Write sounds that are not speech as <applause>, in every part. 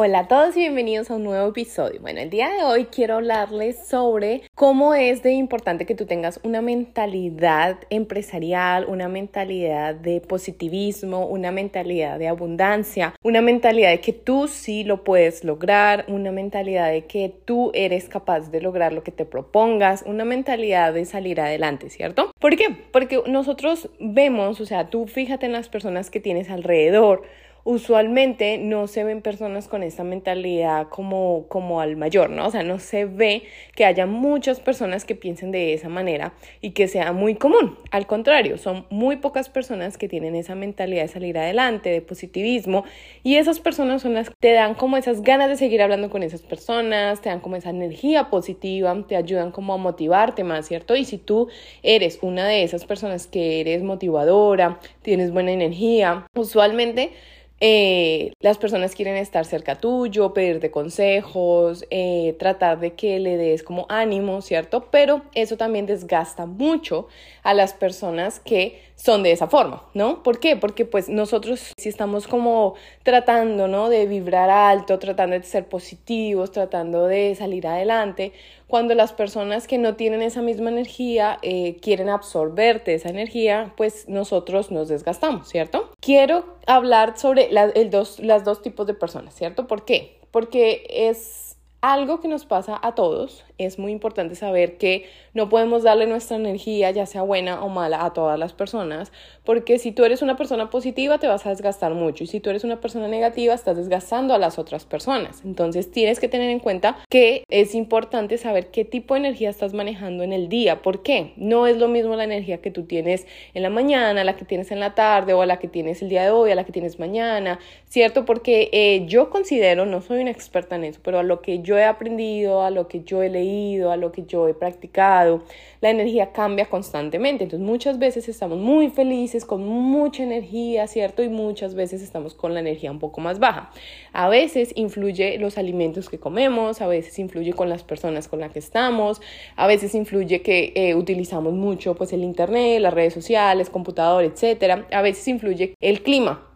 Hola a todos y bienvenidos a un nuevo episodio. Bueno, el día de hoy quiero hablarles sobre cómo es de importante que tú tengas una mentalidad empresarial, una mentalidad de positivismo, una mentalidad de abundancia, una mentalidad de que tú sí lo puedes lograr, una mentalidad de que tú eres capaz de lograr lo que te propongas, una mentalidad de salir adelante, ¿cierto? ¿Por qué? Porque nosotros vemos, o sea, tú fíjate en las personas que tienes alrededor, usualmente no se ven personas con esta mentalidad como, como al mayor, ¿no? O sea, no se ve que haya muchas personas que piensen de esa manera y que sea muy común. Al contrario, son muy pocas personas que tienen esa mentalidad de salir adelante, de positivismo, y esas personas son las que te dan como esas ganas de seguir hablando con esas personas, te dan como esa energía positiva, te ayudan como a motivarte más, ¿cierto? Y si tú eres una de esas personas que eres motivadora, tienes buena energía, usualmente eh, las personas quieren estar cerca tuyo, pedirte consejos, eh, tratar de que le des como ánimo, ¿cierto? Pero eso también desgasta mucho a las personas que son de esa forma, ¿no? ¿Por qué? Porque pues nosotros si estamos como tratando, ¿no? De vibrar alto, tratando de ser positivos, tratando de salir adelante, cuando las personas que no tienen esa misma energía eh, quieren absorberte esa energía, pues nosotros nos desgastamos, ¿cierto? Quiero hablar sobre el dos, las dos tipos de personas, ¿cierto? ¿Por qué? Porque es algo que nos pasa a todos, es muy importante saber que no podemos darle nuestra energía, ya sea buena o mala, a todas las personas, porque si tú eres una persona positiva te vas a desgastar mucho y si tú eres una persona negativa estás desgastando a las otras personas. Entonces tienes que tener en cuenta que es importante saber qué tipo de energía estás manejando en el día. ¿Por qué? No es lo mismo la energía que tú tienes en la mañana, la que tienes en la tarde o la que tienes el día de hoy, a la que tienes mañana, ¿cierto? Porque eh, yo considero, no soy una experta en eso, pero a lo que yo he aprendido, a lo que yo he leído, a lo que yo he practicado, la energía cambia constantemente. Entonces muchas veces estamos muy felices, con mucha energía, ¿cierto? Y muchas veces estamos con la energía un poco más baja. A veces influye los alimentos que comemos, a veces influye con las personas con las que estamos, a veces influye que eh, utilizamos mucho pues el internet, las redes sociales, computador, etcétera. A veces influye el clima,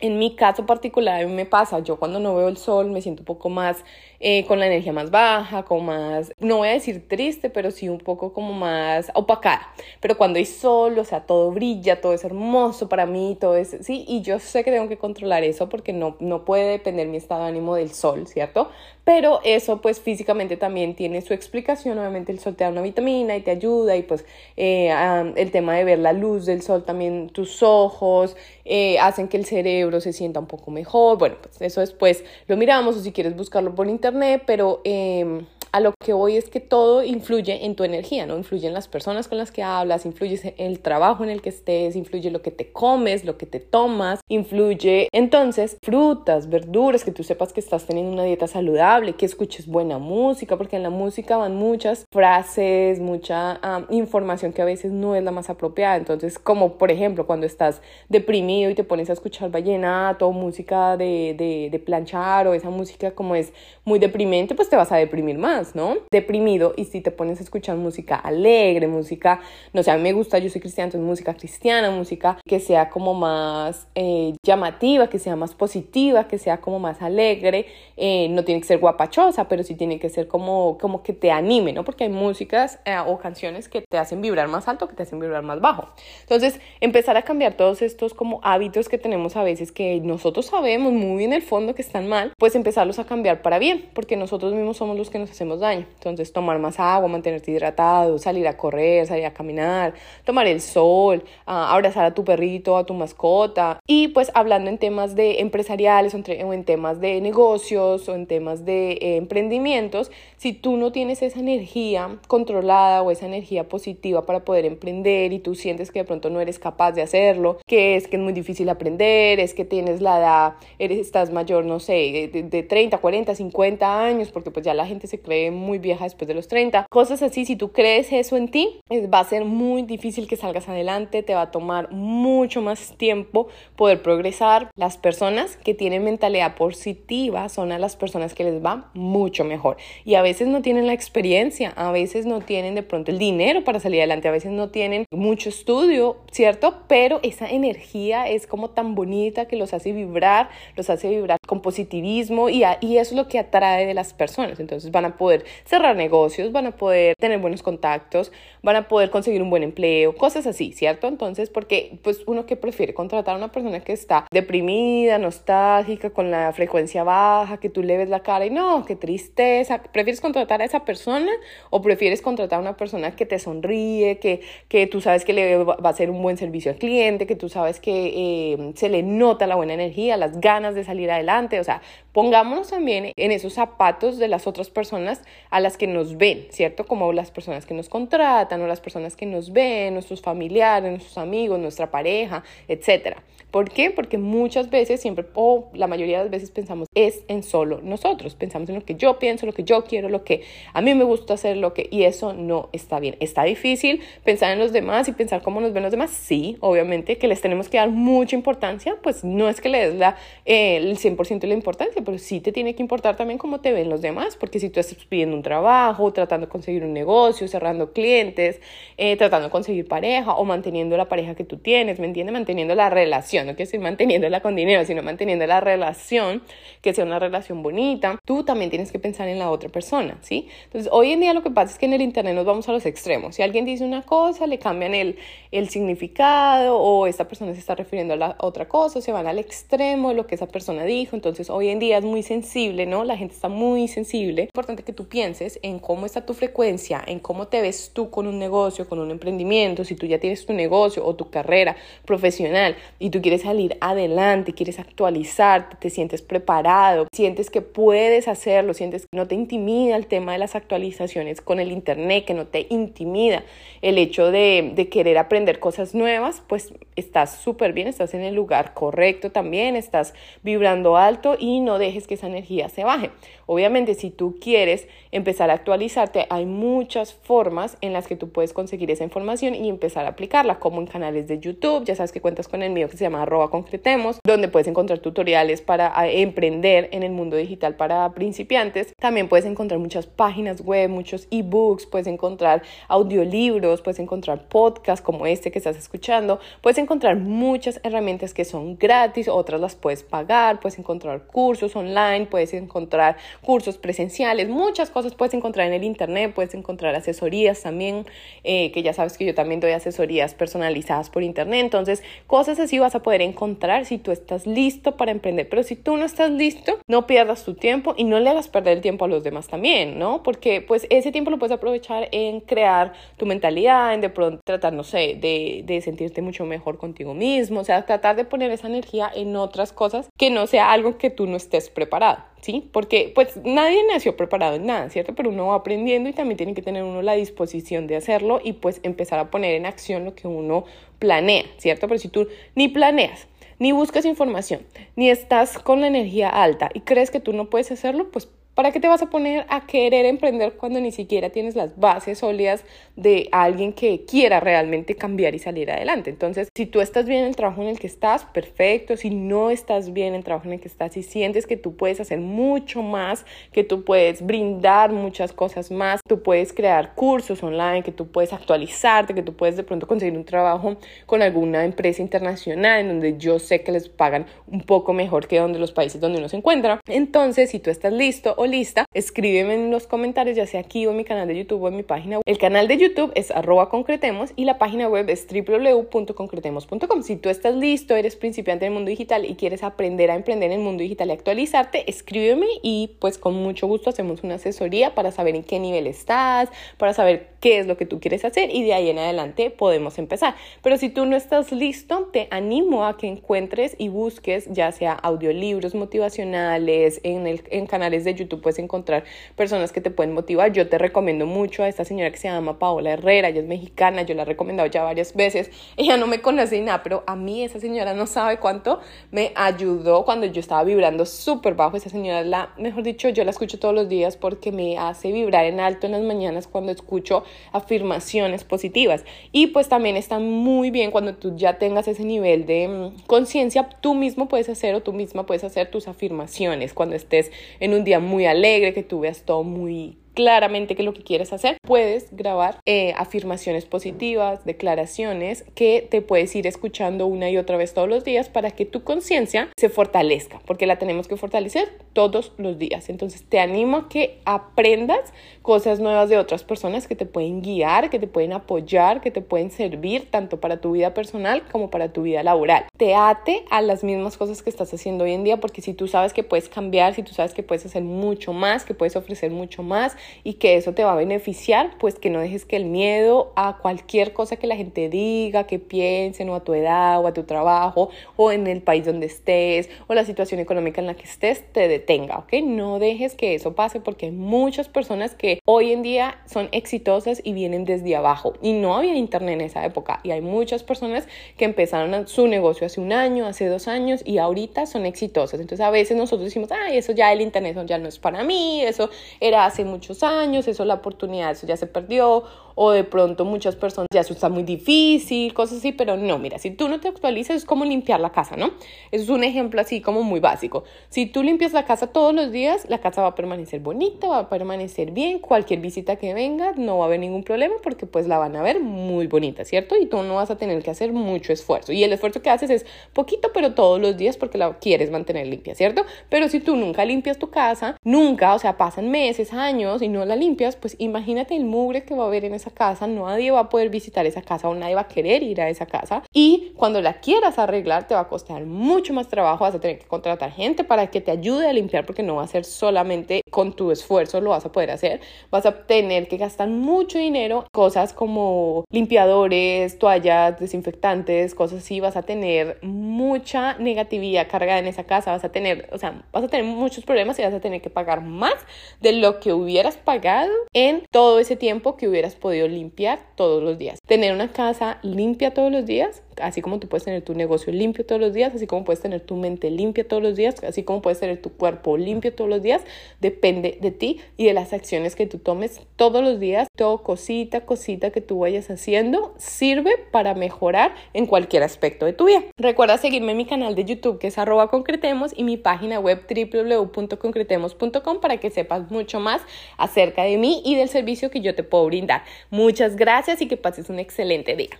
en mi caso particular, a mí me pasa, yo cuando no veo el sol me siento un poco más eh, con la energía más baja, como más, no voy a decir triste, pero sí un poco como más opacada. Pero cuando hay sol, o sea, todo brilla, todo es hermoso para mí, todo es, sí, y yo sé que tengo que controlar eso porque no, no puede depender mi estado de ánimo del sol, ¿cierto? Pero eso pues físicamente también tiene su explicación, obviamente el sol te da una vitamina y te ayuda y pues eh, el tema de ver la luz del sol también, tus ojos, eh, hacen que el cerebro se sienta un poco mejor, bueno, pues eso después lo miramos o si quieres buscarlo por internet pero em, a lo que voy es que todo influye en tu energía, ¿no? Influye en las personas con las que hablas, influye el trabajo en el que estés, influye lo que te comes, lo que te tomas, influye entonces frutas, verduras, que tú sepas que estás teniendo una dieta saludable, que escuches buena música, porque en la música van muchas frases, mucha información que a veces no es la más apropiada. Entonces, como por ejemplo, cuando estás deprimido y te pones a escuchar vallenato, música de, de, planchar o esa música como es muy deprimente, pues te vas a deprimir más. ¿no? Deprimido y si te pones a escuchar música alegre, música, no sé, a mí me gusta, yo soy cristiana, entonces música cristiana, música que sea como más eh, llamativa, que sea más positiva, que sea como más alegre, eh, no tiene que ser guapachosa, pero sí tiene que ser como, como que te anime, ¿no? Porque hay músicas eh, o canciones que te hacen vibrar más alto, que te hacen vibrar más bajo. Entonces, empezar a cambiar todos estos como hábitos que tenemos a veces que nosotros sabemos muy en el fondo que están mal, pues empezarlos a cambiar para bien, porque nosotros mismos somos los que nos hacemos daño. Entonces, tomar más agua, mantenerte hidratado, salir a correr, salir a caminar, tomar el sol, ah, abrazar a tu perrito, a tu mascota. Y pues hablando en temas de empresariales o en, temas de negocios o en temas de eh, emprendimientos, si tú no tienes esa energía controlada o esa energía positiva para poder emprender y tú sientes que de pronto no eres capaz de hacerlo, que es que es muy difícil aprender, es que tienes la edad, eres, estás mayor, no sé, de, de 30, 40, 50 años, porque pues ya la gente se cree muy vieja después de los 30. Cosas así, si tú crees eso en ti, va a ser muy difícil que salgas adelante, te va a tomar mucho más tiempo poder progresar. Las personas que tienen mentalidad positiva son a las personas que les va mucho mejor. Y a veces no tienen la experiencia, a veces no tienen de pronto el dinero para salir adelante, a veces no tienen mucho estudio, ¿cierto? Pero esa energía es como tan bonita que los hace vibrar, los hace vibrar con positivismo y, y eso es lo que atrae de las personas. Entonces van a poder cerrar negocios, van a poder tener buenos contactos, van a poder conseguir un buen empleo, cosas así, ¿cierto? Entonces, porque pues uno que prefiere contratar a una persona que está deprimida, nostálgica, con la frecuencia baja, que tú le ves la cara y no, qué tristeza, ¿prefieres contratar a esa persona o prefieres contratar a una persona que te sonríe, que, que tú sabes que le va a hacer un buen servicio al cliente, que tú sabes que eh, se le nota la buena energía, las ganas de salir adelante? O sea, pongámonos también en esos zapatos de las otras personas a las que nos ven, ¿cierto? Como las personas que nos contratan o las personas que nos ven, nuestros familiares, nuestros amigos, nuestra pareja, etcétera. ¿Por qué? Porque muchas veces, siempre, o la mayoría de las veces pensamos es en solo nosotros, pensamos en lo que yo pienso, lo que yo quiero, lo que a mí me gusta hacer, lo que, y eso no está bien. Está difícil pensar en los demás y pensar cómo nos ven los demás, sí, obviamente, que les tenemos que dar mucha importancia, pues no es que le des la, eh, el 100% de la importancia, pero sí te tiene que importar también cómo te ven los demás, porque si tú estás pidiendo un trabajo, tratando de conseguir un negocio, cerrando clientes, eh, tratando de conseguir pareja o manteniendo la pareja que tú tienes, ¿me entiendes? Manteniendo la relación no quiero decir manteniéndola con dinero, sino manteniendo la relación, que sea una relación bonita, tú también tienes que pensar en la otra persona, ¿sí? Entonces, hoy en día lo que pasa es que en el Internet nos vamos a los extremos. Si alguien dice una cosa, le cambian el, el significado o esta persona se está refiriendo a la otra cosa, se van al extremo de lo que esa persona dijo. Entonces, hoy en día muy sensible, ¿no? La gente está muy sensible. Es importante que tú pienses en cómo está tu frecuencia, en cómo te ves tú con un negocio, con un emprendimiento, si tú ya tienes tu negocio o tu carrera profesional y tú quieres salir adelante, quieres actualizarte, te sientes preparado, sientes que puedes hacerlo, sientes que no te intimida el tema de las actualizaciones con el Internet, que no te intimida el hecho de, de querer aprender cosas nuevas, pues estás súper bien, estás en el lugar correcto también, estás vibrando alto y no dejes que esa energía se baje. Obviamente, si tú quieres empezar a actualizarte, hay muchas formas en las que tú puedes conseguir esa información y empezar a aplicarla, como en canales de YouTube, ya sabes que cuentas con el mío que se llama arroba concretemos, donde puedes encontrar tutoriales para emprender en el mundo digital para principiantes. También puedes encontrar muchas páginas web, muchos ebooks, puedes encontrar audiolibros, puedes encontrar podcasts como este que estás escuchando, puedes encontrar muchas herramientas que son gratis, otras las puedes pagar, puedes encontrar cursos online, puedes encontrar cursos presenciales, muchas cosas puedes encontrar en el internet, puedes encontrar asesorías también, eh, que ya sabes que yo también doy asesorías personalizadas por internet, entonces cosas así vas a poder encontrar si tú estás listo para emprender. Pero si tú no estás listo, no pierdas tu tiempo y no le hagas perder el tiempo a los demás también, ¿no? Porque pues ese tiempo lo puedes aprovechar en crear tu mentalidad, en de pronto tratar, no sé, de, de sentirte mucho mejor contigo mismo, o sea, tratar de poner esa energía en otras cosas que no sea algo que tú no estés preparado. ¿Sí? Porque pues nadie nació preparado en nada, ¿cierto? Pero uno va aprendiendo y también tiene que tener uno la disposición de hacerlo y pues empezar a poner en acción lo que uno planea, ¿cierto? Pero si tú ni planeas, ni buscas información, ni estás con la energía alta y crees que tú no puedes hacerlo, pues ¿Para qué te vas a poner a querer emprender cuando ni siquiera tienes las bases sólidas de alguien que quiera realmente cambiar y salir adelante? Entonces, si tú estás bien en el trabajo en el que estás, perfecto. Si no estás bien en el trabajo en el que estás y sientes que tú puedes hacer mucho más, que tú puedes brindar muchas cosas más, tú puedes crear cursos online, que tú puedes actualizarte, que tú puedes de pronto conseguir un trabajo con alguna empresa internacional en donde yo sé que les pagan un poco mejor que donde los países donde uno se encuentra. Entonces, si tú estás listo lista, escríbeme en los comentarios, ya sea aquí o en mi canal de YouTube o en mi página. El canal de YouTube es arroba concretemos y la página web es www.concretemos.com. Si tú estás listo, eres principiante en el mundo digital y quieres aprender a emprender en el mundo digital y actualizarte, escríbeme y pues con mucho gusto hacemos una asesoría para saber en qué nivel estás, para saber qué es lo que tú quieres hacer y de ahí en adelante podemos empezar. Pero si tú no estás listo, te animo a que encuentres y busques ya sea audiolibros motivacionales en, el, en canales de YouTube tú puedes encontrar personas que te pueden motivar. Yo te recomiendo mucho a esta señora que se llama Paola Herrera, ella es mexicana, yo la he recomendado ya varias veces. <laughs> Ella no me conoce ni nada, pero a mí esa señora no sabe cuánto me ayudó cuando yo estaba vibrando súper bajo. Esa señora, la, mejor dicho, yo la escucho todos los días porque me hace vibrar en alto en las mañanas cuando escucho afirmaciones positivas. Y pues también está muy bien cuando tú ya tengas ese nivel de mm, conciencia, tú mismo puedes hacer o tú misma puedes hacer tus afirmaciones cuando estés en un día muy alegre, que tú veas todo muy claramente qué es lo que quieres hacer, puedes grabar eh, afirmaciones positivas, declaraciones que te puedes ir escuchando una y otra vez todos los días para que tu conciencia se fortalezca, porque la tenemos que fortalecer todos los días. Entonces te animo a que aprendas cosas nuevas de otras personas que te pueden guiar, que te pueden apoyar, que te pueden servir tanto para tu vida personal como para tu vida laboral. Te ate a las mismas cosas que estás haciendo hoy en día, porque si tú sabes que puedes cambiar, si tú sabes que puedes hacer mucho más, que puedes ofrecer mucho más, y que eso te va a beneficiar, pues que no dejes que el miedo a cualquier cosa que la gente diga, que piensen o a tu edad o a tu trabajo o en el país donde estés o la situación económica en la que estés te detenga, ¿ok? No dejes que eso pase porque hay muchas personas que hoy en día son exitosas y vienen desde abajo y no había internet en esa época y hay muchas personas que empezaron su negocio hace un año, hace dos años y ahorita son exitosas. Entonces a veces nosotros decimos, ay, eso ya el internet ya no es para mí, eso era hace muchos años, eso la oportunidad, eso ya se perdió, o de pronto muchas personas ya eso está muy difícil, cosas así, pero no, mira, si tú no te actualizas es como limpiar la casa, ¿no? es un ejemplo así como muy básico. Si tú limpias la casa todos los días, la casa va a permanecer bonita, va a permanecer bien, cualquier visita que venga no va a haber ningún problema porque pues la van a ver muy bonita, ¿cierto? Y tú no vas a tener que hacer mucho esfuerzo. Y el esfuerzo que haces es poquito, pero todos los días porque la quieres mantener limpia, ¿cierto? Pero si tú nunca limpias tu casa, nunca, o sea, pasan meses, años y no la limpias, pues imagínate el mugre que va a haber en esa casa, nadie va a poder visitar esa casa o nadie va a querer ir a esa casa. Y cuando la quieras arreglar, te va a costar mucho más trabajo, vas a tener que contratar gente para que te ayude a limpiar porque no va a ser solamente con tu esfuerzo lo vas a poder hacer, vas a tener que gastar mucho dinero, cosas como limpiadores, toallas, desinfectantes, cosas así, vas a tener mucha negatividad cargada en esa casa, vas a tener, o sea, vas a tener muchos problemas y vas a tener que pagar más de lo que pagado en todo ese tiempo que hubieras podido limpiar todos los días. Tener una casa limpia todos los días así como tú puedes tener tu negocio limpio todos los días, así como puedes tener tu mente limpia todos los días, así como puedes tener tu cuerpo limpio todos los días, depende de ti y de las acciones que tú tomes todos los días. Todo cosita, cosita que tú vayas haciendo sirve para mejorar en cualquier aspecto de tu vida. Recuerda seguirme en mi canal de YouTube que es arroba concretemos y mi página web www.concretemos.com para que sepas mucho más acerca de mí y del servicio que yo te puedo brindar. Muchas gracias y que pases un excelente día.